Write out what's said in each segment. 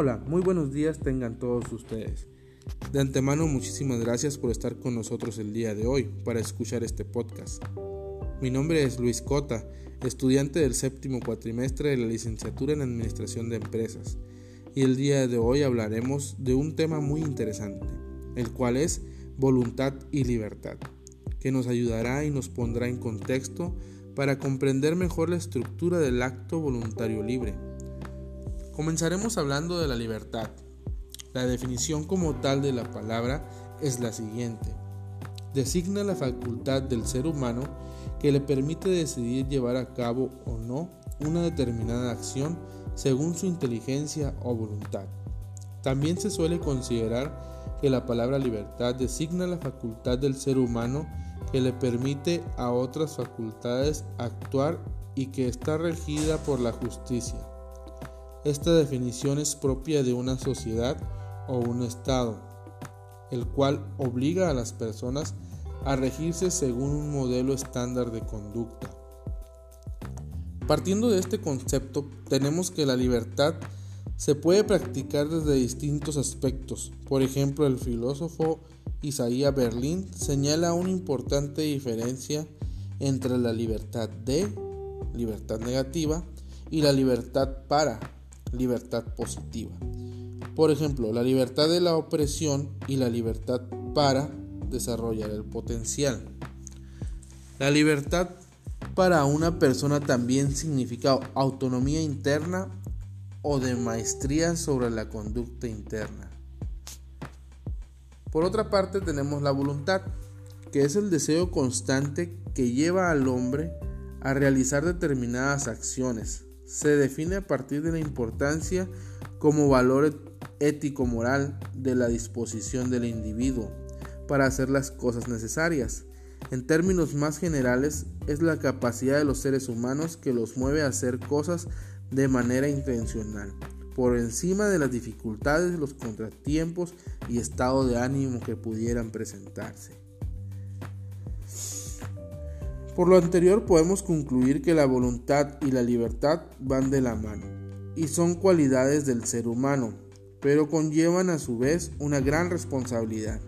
Hola, muy buenos días tengan todos ustedes. De antemano muchísimas gracias por estar con nosotros el día de hoy para escuchar este podcast. Mi nombre es Luis Cota, estudiante del séptimo cuatrimestre de la licenciatura en Administración de Empresas, y el día de hoy hablaremos de un tema muy interesante, el cual es voluntad y libertad, que nos ayudará y nos pondrá en contexto para comprender mejor la estructura del acto voluntario libre Comenzaremos hablando de la libertad. La definición como tal de la palabra es la siguiente. Designa la facultad del ser humano que le permite decidir llevar a cabo o no una determinada acción según su inteligencia o voluntad. También se suele considerar que la palabra libertad designa la facultad del ser humano que le permite a otras facultades actuar y que está regida por la justicia. Esta definición es propia de una sociedad o un Estado, el cual obliga a las personas a regirse según un modelo estándar de conducta. Partiendo de este concepto, tenemos que la libertad se puede practicar desde distintos aspectos. Por ejemplo, el filósofo Isaías Berlín señala una importante diferencia entre la libertad de, libertad negativa, y la libertad para, libertad positiva. Por ejemplo, la libertad de la opresión y la libertad para desarrollar el potencial. La libertad para una persona también significa autonomía interna o de maestría sobre la conducta interna. Por otra parte tenemos la voluntad, que es el deseo constante que lleva al hombre a realizar determinadas acciones, se define a partir de la importancia como valor ético-moral de la disposición del individuo para hacer las cosas necesarias. En términos más generales, es la capacidad de los seres humanos que los mueve a hacer cosas de manera intencional, por encima de las dificultades, los contratiempos y estado de ánimo que pudieran presentarse. Por lo anterior podemos concluir que la voluntad y la libertad van de la mano y son cualidades del ser humano, pero conllevan a su vez una gran responsabilidad.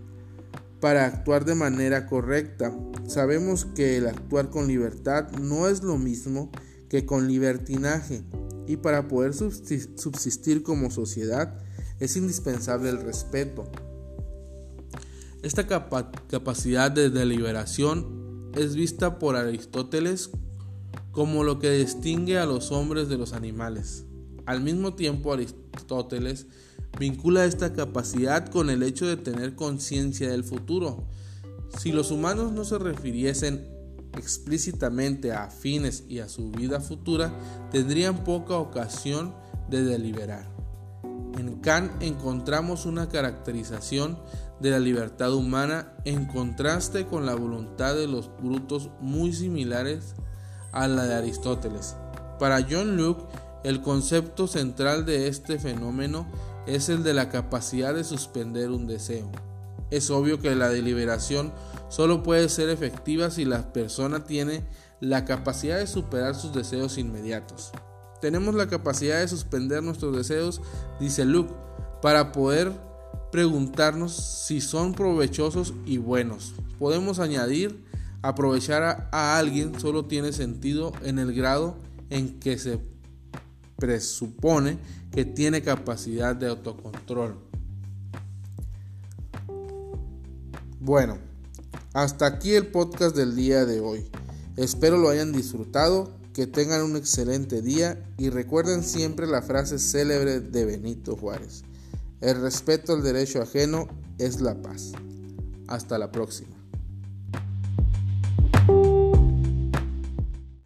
Para actuar de manera correcta, sabemos que el actuar con libertad no es lo mismo que con libertinaje y para poder subsistir como sociedad es indispensable el respeto. Esta capacidad de deliberación es vista por Aristóteles como lo que distingue a los hombres de los animales. Al mismo tiempo, Aristóteles vincula esta capacidad con el hecho de tener conciencia del futuro. Si los humanos no se refiriesen explícitamente a fines y a su vida futura, tendrían poca ocasión de deliberar. En Kant encontramos una caracterización de la libertad humana en contraste con la voluntad de los brutos muy similares a la de Aristóteles. Para John Locke, el concepto central de este fenómeno es el de la capacidad de suspender un deseo. Es obvio que la deliberación solo puede ser efectiva si la persona tiene la capacidad de superar sus deseos inmediatos. Tenemos la capacidad de suspender nuestros deseos, dice Luke, para poder preguntarnos si son provechosos y buenos. Podemos añadir, aprovechar a, alguien solo tiene sentido en el grado en que se presupone que tiene capacidad de autocontrol. Bueno, hasta aquí el podcast del día de hoy. Espero lo hayan disfrutado, que tengan un excelente día y recuerden siempre la frase célebre de Benito Juárez. El respeto al derecho ajeno es la paz. Hasta la próxima.